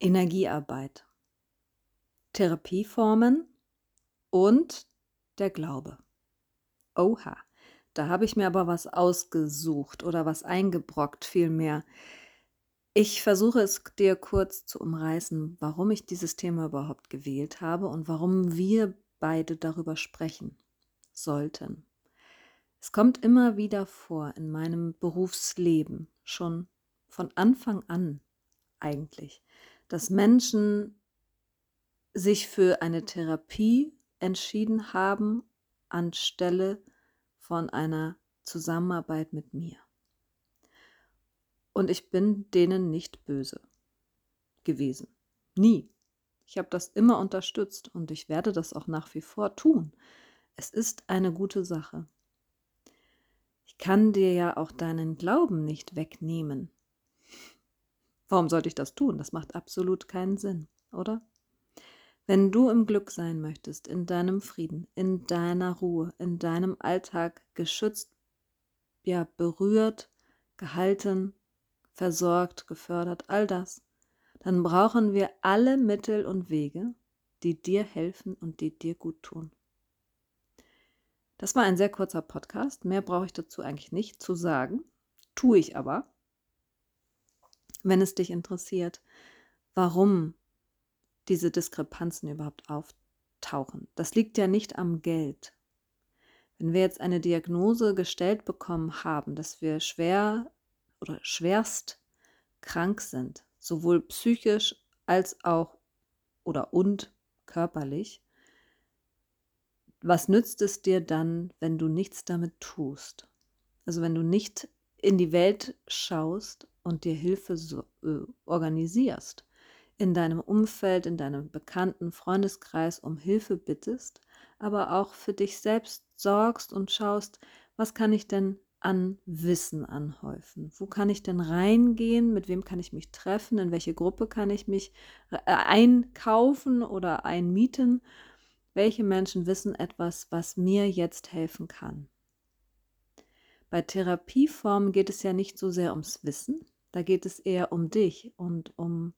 Energiearbeit, Therapieformen und der Glaube. Oha, da habe ich mir aber was ausgesucht oder was eingebrockt vielmehr. Ich versuche es dir kurz zu umreißen, warum ich dieses Thema überhaupt gewählt habe und warum wir beide darüber sprechen sollten. Es kommt immer wieder vor in meinem Berufsleben, schon von Anfang an eigentlich, dass Menschen sich für eine Therapie entschieden haben anstelle von einer Zusammenarbeit mit mir. Und ich bin denen nicht böse gewesen. Nie. Ich habe das immer unterstützt und ich werde das auch nach wie vor tun. Es ist eine gute Sache. Ich kann dir ja auch deinen Glauben nicht wegnehmen. Warum sollte ich das tun? Das macht absolut keinen Sinn, oder? Wenn du im Glück sein möchtest, in deinem Frieden, in deiner Ruhe, in deinem Alltag geschützt, ja, berührt, gehalten, versorgt, gefördert, all das, dann brauchen wir alle Mittel und Wege, die dir helfen und die dir gut tun. Das war ein sehr kurzer Podcast. Mehr brauche ich dazu eigentlich nicht zu sagen. Tue ich aber. Wenn es dich interessiert, warum diese Diskrepanzen überhaupt auftauchen. Das liegt ja nicht am Geld. Wenn wir jetzt eine Diagnose gestellt bekommen haben, dass wir schwer oder schwerst krank sind, sowohl psychisch als auch oder und körperlich, was nützt es dir dann, wenn du nichts damit tust? Also wenn du nicht in die Welt schaust und dir Hilfe so, äh, organisierst, in deinem Umfeld, in deinem bekannten Freundeskreis um Hilfe bittest, aber auch für dich selbst sorgst und schaust, was kann ich denn an Wissen anhäufen? Wo kann ich denn reingehen? Mit wem kann ich mich treffen? In welche Gruppe kann ich mich äh, einkaufen oder einmieten? Welche Menschen wissen etwas, was mir jetzt helfen kann? Bei Therapieformen geht es ja nicht so sehr ums Wissen, da geht es eher um dich und um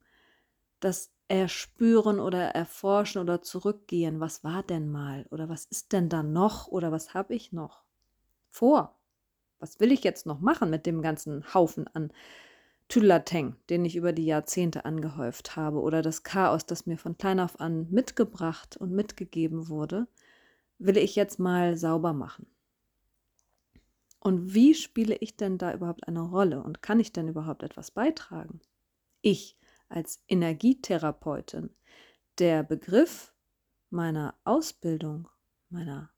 das Erspüren oder Erforschen oder Zurückgehen. Was war denn mal? Oder was ist denn da noch? Oder was habe ich noch vor? Was will ich jetzt noch machen mit dem ganzen Haufen an Tüdelateng, den ich über die Jahrzehnte angehäuft habe? Oder das Chaos, das mir von klein auf an mitgebracht und mitgegeben wurde, will ich jetzt mal sauber machen. Und wie spiele ich denn da überhaupt eine Rolle und kann ich denn überhaupt etwas beitragen? Ich als Energietherapeutin. Der Begriff meiner Ausbildung, meiner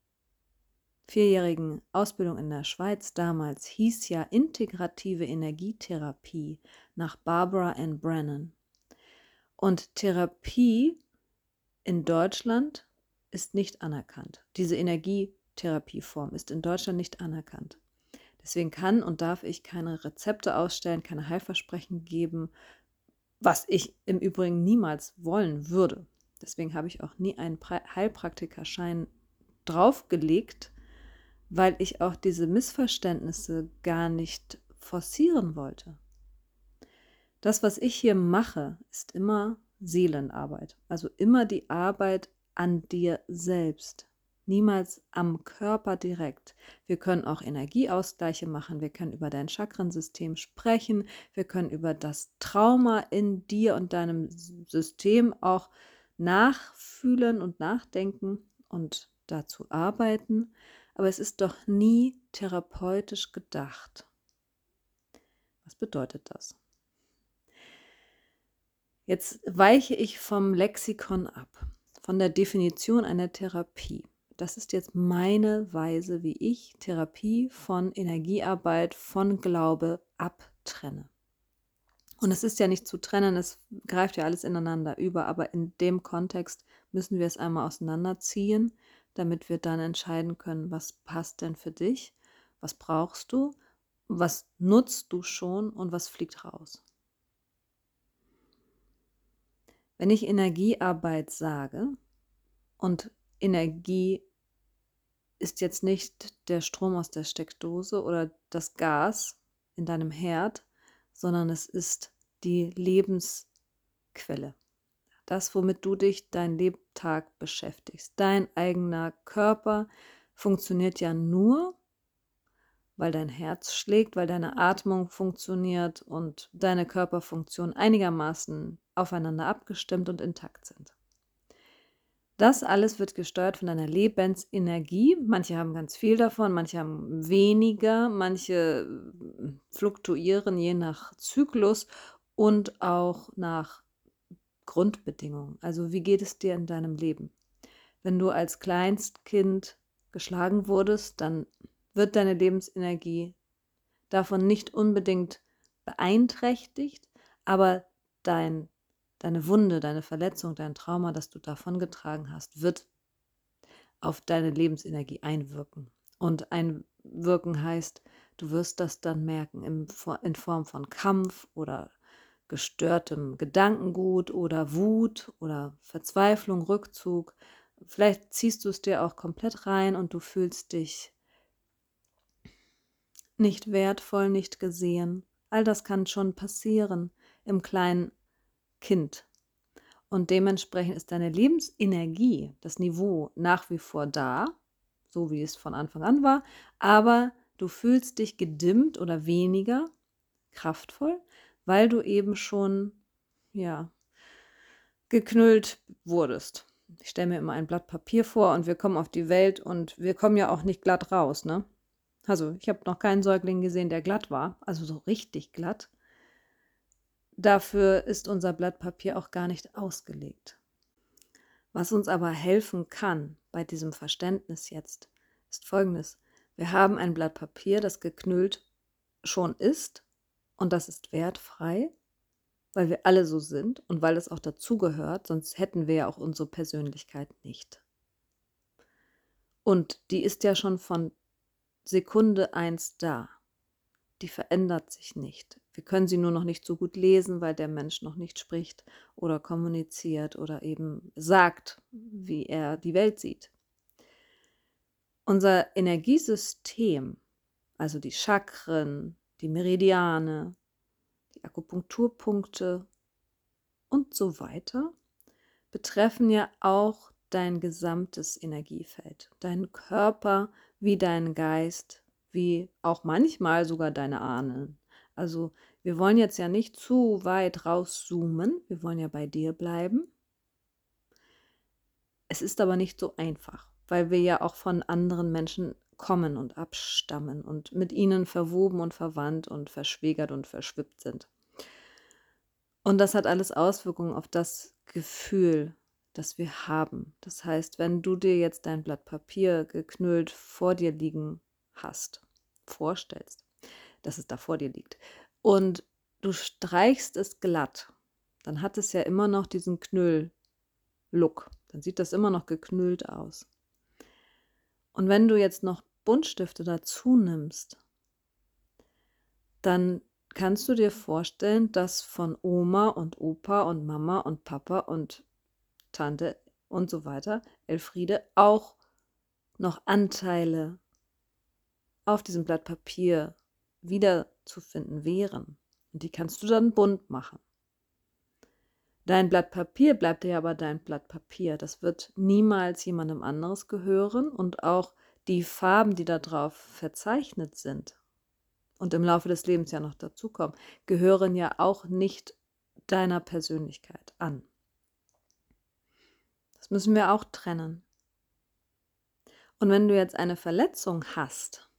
vierjährigen Ausbildung in der Schweiz damals hieß ja integrative Energietherapie nach Barbara Ann Brennan. Und Therapie in Deutschland ist nicht anerkannt. Diese Energietherapieform ist in Deutschland nicht anerkannt. Deswegen kann und darf ich keine Rezepte ausstellen, keine Heilversprechen geben, was ich im Übrigen niemals wollen würde. Deswegen habe ich auch nie einen Heilpraktikerschein draufgelegt, weil ich auch diese Missverständnisse gar nicht forcieren wollte. Das, was ich hier mache, ist immer Seelenarbeit, also immer die Arbeit an dir selbst niemals am Körper direkt. Wir können auch Energieausgleiche machen, wir können über dein Chakrensystem sprechen, wir können über das Trauma in dir und deinem System auch nachfühlen und nachdenken und dazu arbeiten, aber es ist doch nie therapeutisch gedacht. Was bedeutet das? Jetzt weiche ich vom Lexikon ab, von der Definition einer Therapie das ist jetzt meine Weise, wie ich Therapie von Energiearbeit, von Glaube abtrenne. Und es ist ja nicht zu trennen, es greift ja alles ineinander über, aber in dem Kontext müssen wir es einmal auseinanderziehen, damit wir dann entscheiden können, was passt denn für dich, was brauchst du, was nutzt du schon und was fliegt raus. Wenn ich Energiearbeit sage und Energie ist jetzt nicht der Strom aus der Steckdose oder das Gas in deinem Herd, sondern es ist die Quelle. Das, womit du dich dein Lebtag beschäftigst. Dein eigener Körper funktioniert ja nur, weil dein Herz schlägt, weil deine Atmung funktioniert und deine Körperfunktionen einigermaßen aufeinander abgestimmt und intakt sind. Das alles wird gesteuert von deiner Lebensenergie. Manche haben ganz viel davon, manche haben weniger, manche äh, fluktuieren je nach Zyklus und auch nach Grundbedingungen. Also wie geht es dir in deinem Leben? Wenn du als Kleinstkind geschlagen wurdest, dann wird deine Lebensenergie davon nicht unbedingt beeinträchtigt, aber dein deine Wunde, deine Verletzung, dein Trauma, das du davongetragen hast, wird auf deine Lebensenergie einwirken. Und einwirken heißt, du wirst das dann merken in Form von Kampf oder gestörtem Gedankengut oder Wut oder Verzweiflung, Rückzug. Vielleicht ziehst du es dir auch komplett rein und du fühlst dich nicht wertvoll, nicht gesehen. All das kann schon passieren im kleinen Kind. Und dementsprechend ist deine Lebensenergie, das Niveau nach wie vor da, so wie es von Anfang an war, aber du fühlst dich gedimmt oder weniger kraftvoll, weil du eben schon, ja, geknüllt wurdest. Ich stelle mir immer ein Blatt Papier vor und wir kommen auf die Welt und wir kommen ja auch nicht glatt raus, ne? Also, ich habe noch keinen Säugling gesehen, der glatt war, also so richtig glatt. Dafür ist unser Blatt Papier auch gar nicht ausgelegt. Was uns aber helfen kann bei diesem Verständnis jetzt, ist folgendes. Wir haben ein Blatt Papier, das geknüllt schon ist und das ist wertfrei, weil wir alle so sind und weil es auch dazugehört, sonst hätten wir ja auch unsere Persönlichkeit nicht. Und die ist ja schon von Sekunde eins da die verändert sich nicht. Wir können sie nur noch nicht so gut lesen, weil der Mensch noch nicht spricht oder kommuniziert oder eben sagt, wie er die Welt sieht. Unser Energiesystem, also die Chakren, die Meridiane, die Akupunkturpunkte und so weiter, betreffen ja auch dein gesamtes Energiefeld, deinen Körper wie deinen Geist, wie auch manchmal sogar deine Ahnen. Also wir wollen jetzt ja nicht zu weit rauszoomen, wir wollen ja bei dir bleiben. Es ist aber nicht so einfach, weil wir ja auch von anderen Menschen kommen und abstammen und mit ihnen verwoben und verwandt und verschwägert und verschwippt sind. Und das hat alles Auswirkungen auf das Gefühl, das wir haben. Das heißt, wenn du dir jetzt dein Blatt Papier geknüllt vor dir liegen hast, vorstellst, dass es da vor dir liegt, und du streichst es glatt, dann hat es ja immer noch diesen Knüll-Look. Dann sieht das immer noch geknüllt aus. Und wenn du jetzt noch Buntstifte dazu nimmst, dann kannst du dir vorstellen, dass von Oma und Opa und Mama und Papa und Tante und so weiter, Elfriede, auch noch Anteile auf diesem Blatt Papier wiederzufinden wären. Und die kannst du dann bunt machen. Dein Blatt Papier bleibt dir aber dein Blatt Papier. Das wird niemals jemandem anderes gehören und auch die Farben, die da drauf verzeichnet sind und im Laufe des Lebens ja noch dazukommen, gehören ja auch nicht deiner Persönlichkeit an. Das müssen wir auch trennen. Und wenn du jetzt eine Verletzung hast,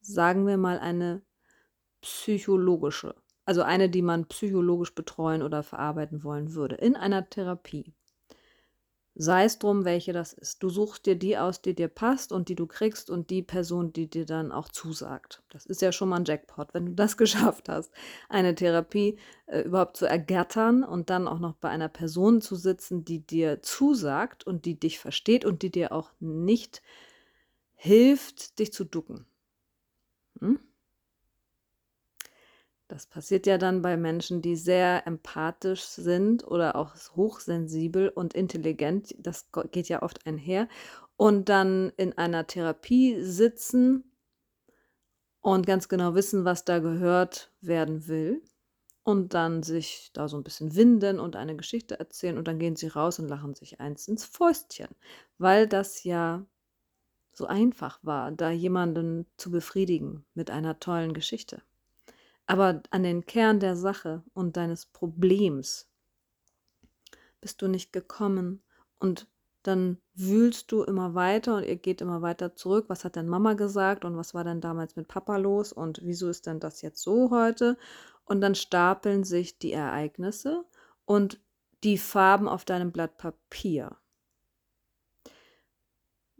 sagen wir mal, eine psychologische, also eine, die man psychologisch betreuen oder verarbeiten wollen würde, in einer Therapie. Sei es drum, welche das ist. Du suchst dir die aus, die dir passt und die du kriegst und die Person, die dir dann auch zusagt. Das ist ja schon mal ein Jackpot, wenn du das geschafft hast, eine Therapie äh, überhaupt zu ergattern und dann auch noch bei einer Person zu sitzen, die dir zusagt und die dich versteht und die dir auch nicht hilft, dich zu ducken. Hm? Das passiert ja dann bei Menschen, die sehr empathisch sind oder auch hochsensibel und intelligent. Das geht ja oft einher. Und dann in einer Therapie sitzen und ganz genau wissen, was da gehört werden will. und dann sich da so ein bisschen winden und eine Geschichte erzählen und dann gehen sie raus und lachen sich eins ins Fäustchen, weil das ja so einfach war, da jemanden zu befriedigen mit einer tollen Geschichte. Aber an den Kern der Sache und deines Problems bist du nicht gekommen und dann wühlst du immer weiter und ihr geht immer weiter zurück. Was hat denn Mama gesagt und was war denn damals mit Papa los und wieso ist denn das jetzt so heute? Und dann stapeln sich die Ereignisse und die Farben auf deinem Blatt Papier.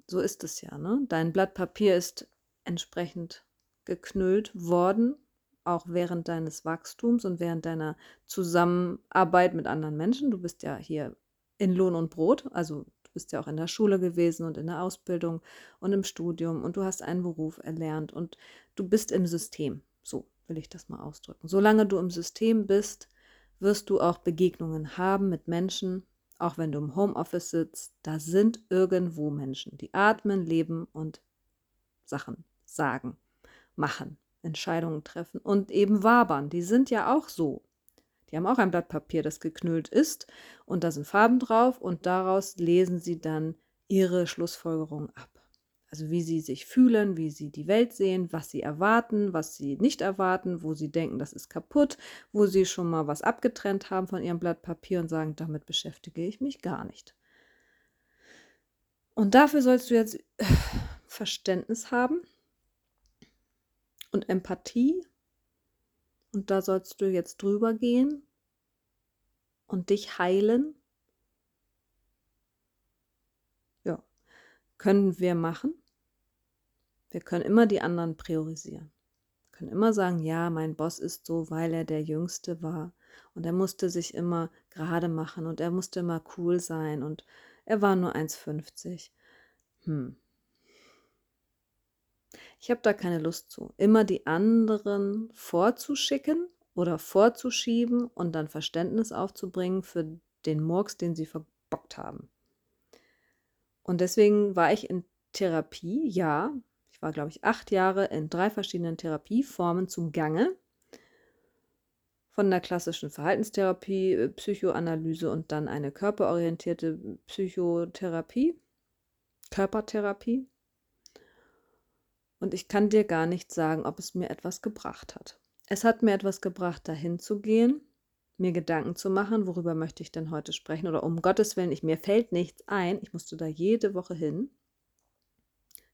So ist es ja, ne? Dein Blatt Papier ist entsprechend geknüllt worden, auch während deines Wachstums und während deiner Zusammenarbeit mit anderen Menschen. Du bist ja hier in Lohn und Brot, also du bist ja auch in der Schule gewesen und in der Ausbildung und im Studium und du hast einen Beruf erlernt und du bist im System. So will ich das mal ausdrücken. Solange du im System bist, wirst du auch Begegnungen haben mit Menschen, auch wenn du im Homeoffice sitzt, da sind irgendwo Menschen, die atmen, leben und Sachen sagen, machen, Entscheidungen treffen und eben wabern. Die sind ja auch so. Die haben auch ein Blatt Papier, das geknüllt ist und da sind Farben drauf und daraus lesen sie dann ihre Schlussfolgerung ab. Also wie sie sich fühlen, wie sie die Welt sehen, was sie erwarten, was sie nicht erwarten, wo sie denken, das ist kaputt, wo sie schon mal was abgetrennt haben von ihrem Blatt Papier und sagen, damit beschäftige ich mich gar nicht. Und dafür sollst du jetzt Verständnis haben und Empathie. Und da sollst du jetzt drüber gehen und dich heilen. Ja, können wir machen. Wir können immer die anderen priorisieren. Wir können immer sagen, ja, mein Boss ist so, weil er der Jüngste war. Und er musste sich immer gerade machen und er musste immer cool sein und er war nur 1,50. Hm. Ich habe da keine Lust zu. Immer die anderen vorzuschicken oder vorzuschieben und dann Verständnis aufzubringen für den Murks, den sie verbockt haben. Und deswegen war ich in Therapie, ja, war, glaube ich, acht Jahre in drei verschiedenen Therapieformen zum Gange. Von der klassischen Verhaltenstherapie, äh, Psychoanalyse und dann eine körperorientierte Psychotherapie, Körpertherapie. Und ich kann dir gar nicht sagen, ob es mir etwas gebracht hat. Es hat mir etwas gebracht, dahin zu gehen, mir Gedanken zu machen, worüber möchte ich denn heute sprechen oder um Gottes Willen, ich, mir fällt nichts ein. Ich musste da jede Woche hin.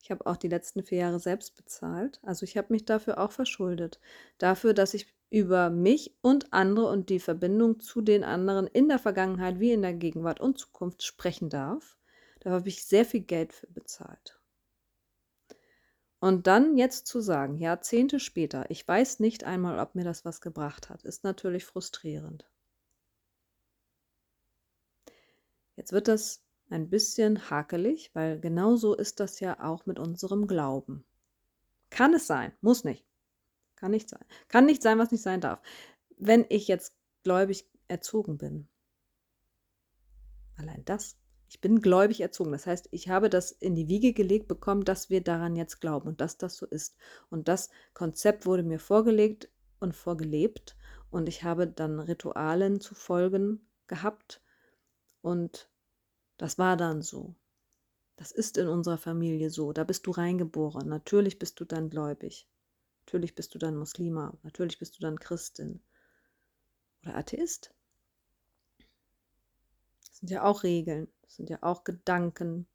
Ich habe auch die letzten vier Jahre selbst bezahlt. Also ich habe mich dafür auch verschuldet. Dafür, dass ich über mich und andere und die Verbindung zu den anderen in der Vergangenheit wie in der Gegenwart und Zukunft sprechen darf. Da habe ich sehr viel Geld für bezahlt. Und dann jetzt zu sagen, Jahrzehnte später, ich weiß nicht einmal, ob mir das was gebracht hat, ist natürlich frustrierend. Jetzt wird das ein bisschen hakelig, weil genauso ist das ja auch mit unserem Glauben. Kann es sein, muss nicht. Kann nicht sein. Kann nicht sein, was nicht sein darf. Wenn ich jetzt gläubig erzogen bin, allein das, ich bin gläubig erzogen. Das heißt, ich habe das in die Wiege gelegt bekommen, dass wir daran jetzt glauben und dass das so ist. Und das Konzept wurde mir vorgelegt und vorgelebt und ich habe dann Ritualen zu folgen gehabt und das war dann so. Das ist in unserer Familie so. Da bist du reingeboren. Natürlich bist du dann gläubig. Natürlich bist du dann Muslima. Natürlich bist du dann Christin. Oder Atheist. Das sind ja auch Regeln. Das sind ja auch Gedanken,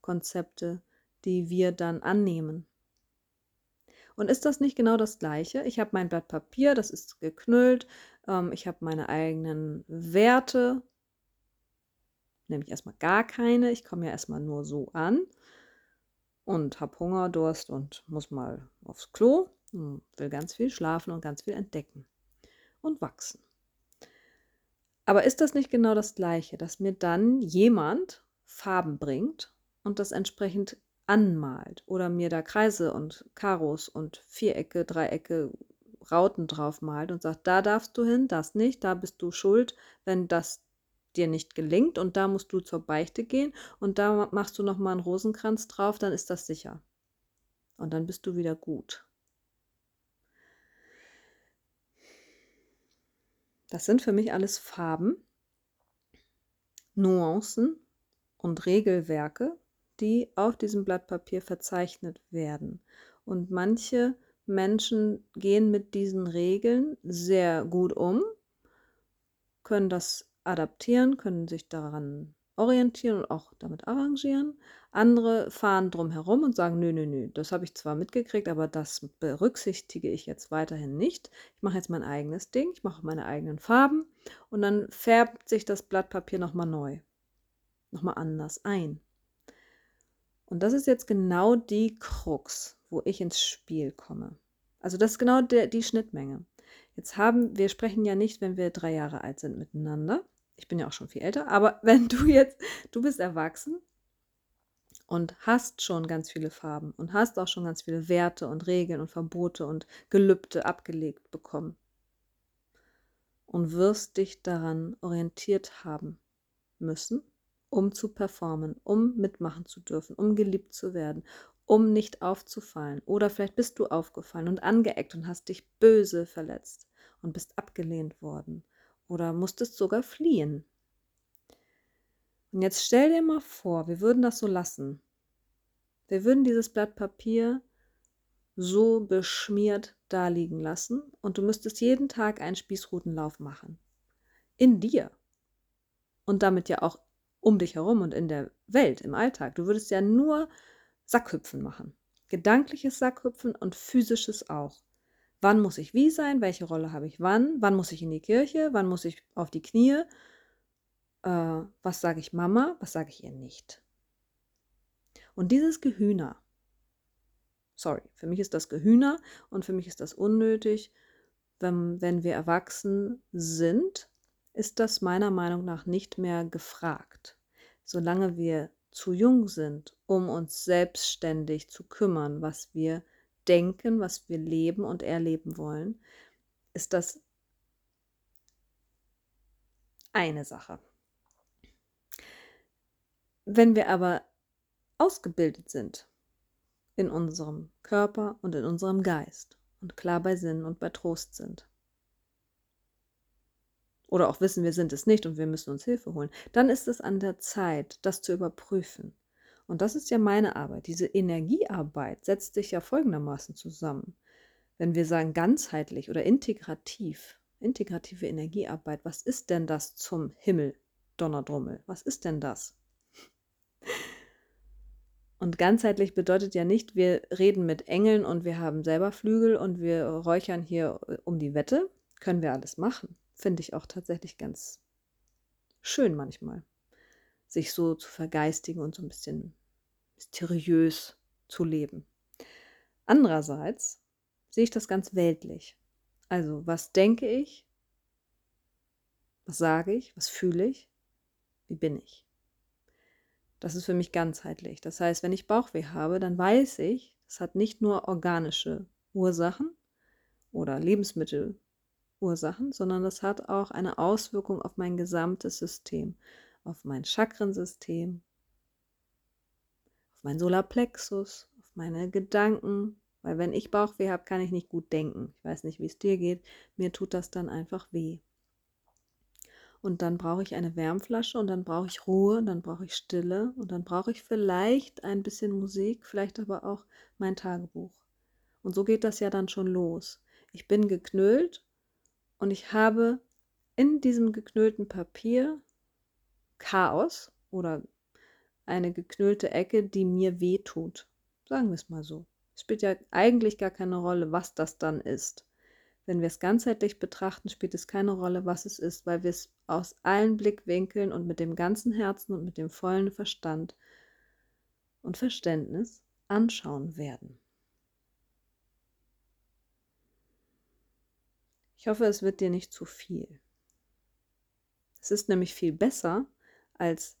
Konzepte, die wir dann annehmen. Und ist das nicht genau das Gleiche? Ich habe mein Blatt Papier, das ist geknüllt. Ähm, ich habe meine eigenen Werte, nämlich erstmal gar keine. Ich komme ja erstmal nur so an und habe Hunger, Durst und muss mal aufs Klo, will ganz viel schlafen und ganz viel entdecken und wachsen. Aber ist das nicht genau das Gleiche, dass mir dann jemand Farben bringt und das entsprechend anmalt oder mir da Kreise und Karos und Vierecke, Dreiecke, Rauten drauf malt und sagt, da darfst du hin, das nicht, da bist du schuld, wenn das dir nicht gelingt und da musst du zur Beichte gehen und da machst du nochmal einen Rosenkranz drauf, dann ist das sicher. Und dann bist du wieder gut. Das sind für mich alles Farben, Nuancen und Regelwerke, die auf diesem Blatt Papier verzeichnet werden. Und manche Menschen gehen mit diesen Regeln sehr gut um, können das adaptieren, können sich daran orientieren und auch damit arrangieren. Andere fahren drum herum und sagen, nö, nö, nö, das habe ich zwar mitgekriegt, aber das berücksichtige ich jetzt weiterhin nicht. Ich mache jetzt mein eigenes Ding, ich mache meine eigenen Farben und dann färbt sich das Blatt Papier nochmal neu, nochmal anders ein. Und das ist jetzt genau die Krux, wo ich ins Spiel komme. Also das ist genau der, die Schnittmenge. Jetzt haben, wir sprechen ja nicht, wenn wir drei Jahre alt sind miteinander. Ich bin ja auch schon viel älter, aber wenn du jetzt, du bist erwachsen und hast schon ganz viele Farben und hast auch schon ganz viele Werte und Regeln und Verbote und Gelübde abgelegt bekommen und wirst dich daran orientiert haben müssen, um zu performen, um mitmachen zu dürfen, um geliebt zu werden, um nicht aufzufallen. Oder vielleicht bist du aufgefallen und angeeckt und hast dich böse verletzt und bist abgelehnt worden oder musstest sogar fliehen. Und jetzt stell dir mal vor, wir würden das so lassen. Wir würden dieses Blatt Papier so beschmiert daliegen lassen und du müsstest jeden Tag einen Spießrutenlauf machen. In dir. Und damit ja auch um dich herum und in der Welt, im Alltag. Du würdest ja nur Sackhüpfen machen. Gedankliches Sackhüpfen und physisches auch. Wann muss ich wie sein? Welche Rolle habe ich wann? Wann muss ich in die Kirche? Wann muss ich auf die Knie? äh, was sage ich Mama, was sage ich ihr nicht. Und dieses Gehühner, sorry, für mich ist das Gehühner und für mich ist das unnötig. Wenn, wenn wir erwachsen sind, ist das meiner Meinung nach nicht mehr gefragt. Solange wir zu jung sind, um uns selbstständig zu kümmern, was wir denken, was wir leben und erleben wollen, ist das eine Sache. Wenn wir aber ausgebildet sind in unserem Körper und in unserem Geist und klar bei Sinn und bei Trost sind, oder auch wissen, wir sind es nicht und wir müssen uns Hilfe holen, dann ist es an der Zeit, das zu überprüfen. Und das ist ja meine Arbeit. Diese Energiearbeit setzt sich ja folgendermaßen zusammen. Wenn wir sagen ganzheitlich oder integrativ, integrative Energiearbeit, was ist denn das zum Himmel, Donnerdrummel? Was ist denn das? Und ganzheitlich bedeutet ja nicht, wir reden mit Engeln und wir haben selber Flügel und wir räuchern hier äh, um die Wette. Können wir alles machen. Finde ich auch tatsächlich ganz schön manchmal, sich so zu vergeistigen und so ein bisschen mysteriös zu leben. Andererseits sehe ich das ganz weltlich. Also, was denke ich? Was sage ich? Was fühle ich? Wie bin ich? Das ist für mich ganzheitlich. Das heißt, wenn ich Bauchweh habe, dann weiß ich, es hat nicht nur organische Ursachen oder Lebensmittelursachen, sondern es hat auch eine Auswirkung auf mein gesamtes System, auf mein Chakrensystem, auf mein Solarplexus, auf meine Gedanken. Weil wenn ich Bauchweh habe, kann ich nicht gut denken. Ich weiß nicht, wie es dir geht. Mir tut das dann einfach weh. Und dann brauche ich eine Wärmflasche und dann brauche ich Ruhe und dann brauche ich Stille und dann brauche ich vielleicht ein bisschen Musik, vielleicht aber auch mein Tagebuch. Und so geht das ja dann schon los. Ich bin geknüllt und ich habe in diesem geknüllten Papier Chaos oder eine geknüllte Ecke, die mir wehtut. Sagen wir es mal so. Es spielt ja eigentlich gar keine Rolle, was das dann ist. Wenn wir es ganzheitlich betrachten, spielt es keine Rolle, was es ist, weil wir es aus allen Blickwinkeln und mit dem ganzen Herzen und mit dem vollen Verstand und Verständnis anschauen werden. Ich hoffe, es wird dir nicht zu viel. Es ist nämlich viel besser als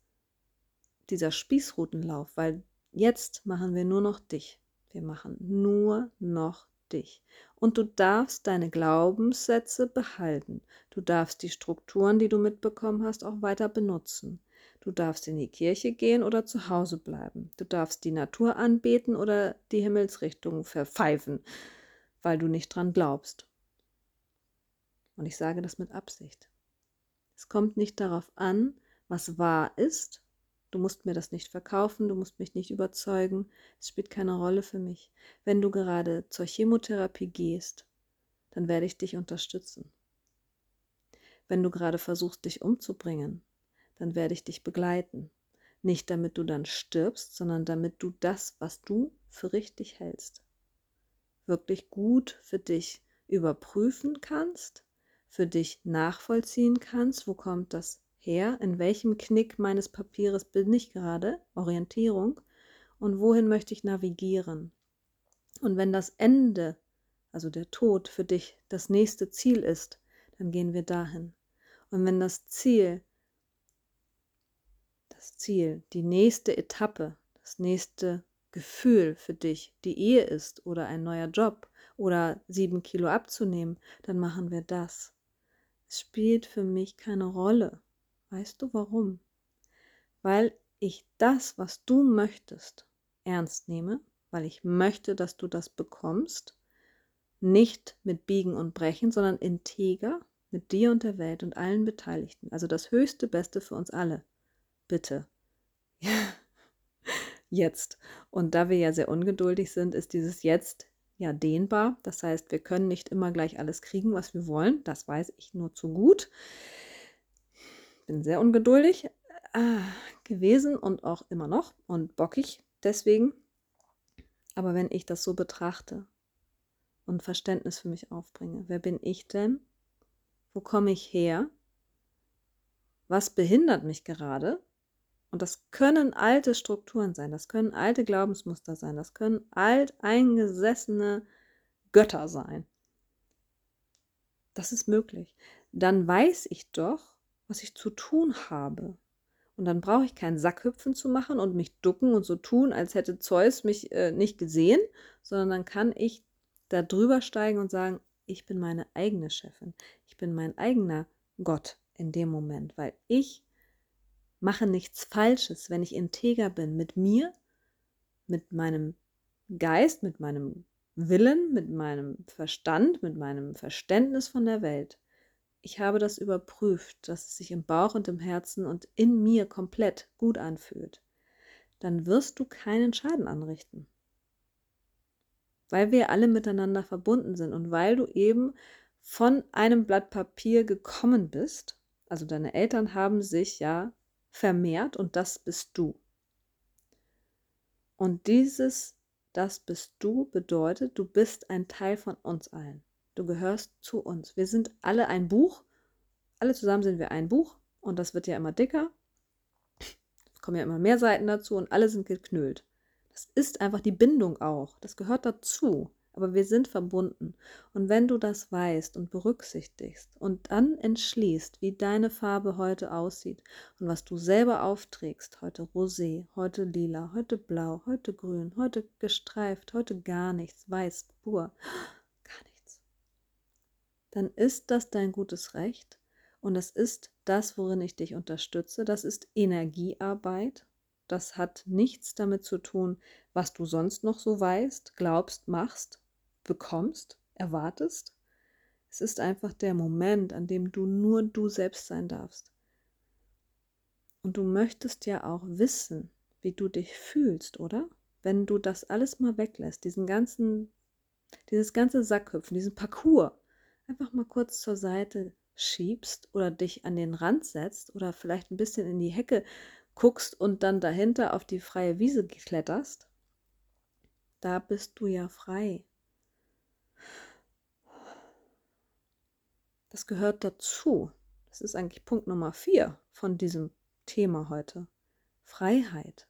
dieser Spießrutenlauf, weil jetzt machen wir nur noch dich. Wir machen nur noch dich. Und du darfst deine Glaubenssätze behalten. Du darfst die Strukturen, die du mitbekommen hast, auch weiter benutzen. Du darfst in die Kirche gehen oder zu Hause bleiben. Du darfst die Natur anbeten oder die Himmelsrichtung verpfeifen, weil du nicht dran glaubst. Und ich sage das mit Absicht. Es kommt nicht darauf an, was wahr ist. Du musst mir das nicht verkaufen, du musst mich nicht überzeugen. Es spielt keine Rolle für mich. Wenn du gerade zur Chemotherapie gehst, dann werde ich dich unterstützen. Wenn du gerade versuchst, dich umzubringen, dann werde ich dich begleiten. Nicht damit du dann stirbst, sondern damit du das, was du für richtig hältst, wirklich gut für dich überprüfen kannst, für dich nachvollziehen kannst, wo kommt das her, in welchem Knick meines Papieres bin ich gerade, Orientierung, und wohin möchte ich navigieren. Und wenn das Ende, also der Tod, für dich das nächste Ziel ist, dann gehen wir dahin. Und wenn das Ziel das Ziel, die nächste Etappe, das nächste Gefühl für dich die Ehe ist oder ein neuer Job oder sieben Kilo abzunehmen, dann machen wir das. Es spielt für mich keine Rolle. Weißt du warum? Weil ich das, was du möchtest, ernst nehme, weil ich möchte, dass du das bekommst, nicht mit Biegen und Brechen, sondern integer mit dir und der Welt und allen Beteiligten. Also das höchste Beste für uns alle bitte. jetzt. Und da wir ja sehr ungeduldig sind, ist dieses jetzt ja dehnbar. Das heißt, wir können nicht immer gleich alles kriegen, was wir wollen. Das weiß ich nur zu gut. Bin sehr ungeduldig äh, gewesen und auch immer noch und bockig deswegen. Aber wenn ich das so betrachte und Verständnis für mich aufbringe, wer bin ich denn? Wo komme ich her? Was behindert mich gerade? Und das können alte Strukturen sein, das können alte Glaubensmuster sein, das können alteingesessene Götter sein. Das ist möglich. Dann weiß ich doch, was ich zu tun habe. Und dann brauche ich keinen Sackhüpfen zu machen und mich ducken und so tun, als hätte Zeus mich äh, nicht gesehen, sondern dann kann ich da drüber steigen und sagen, ich bin meine eigene Chefin. Ich bin mein eigener Gott in dem Moment, weil ich mache nichts Falsches, wenn ich integer bin mit mir, mit meinem Geist, mit meinem Willen, mit meinem Verstand, mit meinem Verständnis von der Welt. Ich habe das überprüft, dass es sich im Bauch und im Herzen und in mir komplett gut anfühlt. Dann wirst du keinen Schaden anrichten. Weil wir alle miteinander verbunden sind und weil du eben von einem Blatt Papier gekommen bist, also deine Eltern haben sich ja vermehrt und das bist du. Und dieses das bist du bedeutet, du bist ein Teil von uns allen. Du gehörst zu uns. Wir sind alle ein Buch. Alle zusammen sind wir ein Buch und das wird ja immer dicker. Es kommen ja immer mehr Seiten dazu und alle sind geknüllt. Das ist einfach die Bindung auch. Das gehört dazu aber wir sind verbunden. Und wenn du das weißt und berücksichtigst und dann entschließt, wie deine Farbe heute aussieht und was du selber aufträgst, heute rosé, heute lila, heute blau, heute grün, heute gestreift, heute gar nichts, weiß, pur, dann ist das dein gutes Recht und das ist das, worin ich dich unterstütze. Das ist Energiearbeit das hat nichts damit zu tun, was du sonst noch so weißt, glaubst, machst, bekommst, erwartest. Es ist einfach der Moment, an dem du nur du selbst sein darfst. Und du möchtest ja auch wissen, wie du dich fühlst, oder? Wenn du das alles mal weglässt, diesen ganzen, dieses ganze Sackhüpfen, diesen Parcours, einfach mal kurz zur Seite schiebst oder dich an den Rand setzt oder vielleicht ein bisschen in die Hecke guckst und dann dahinter auf die freie Wiese kletterst, da bist du ja frei. Das gehört dazu. Das ist eigentlich Punkt Nummer vier von diesem Thema heute. Freiheit.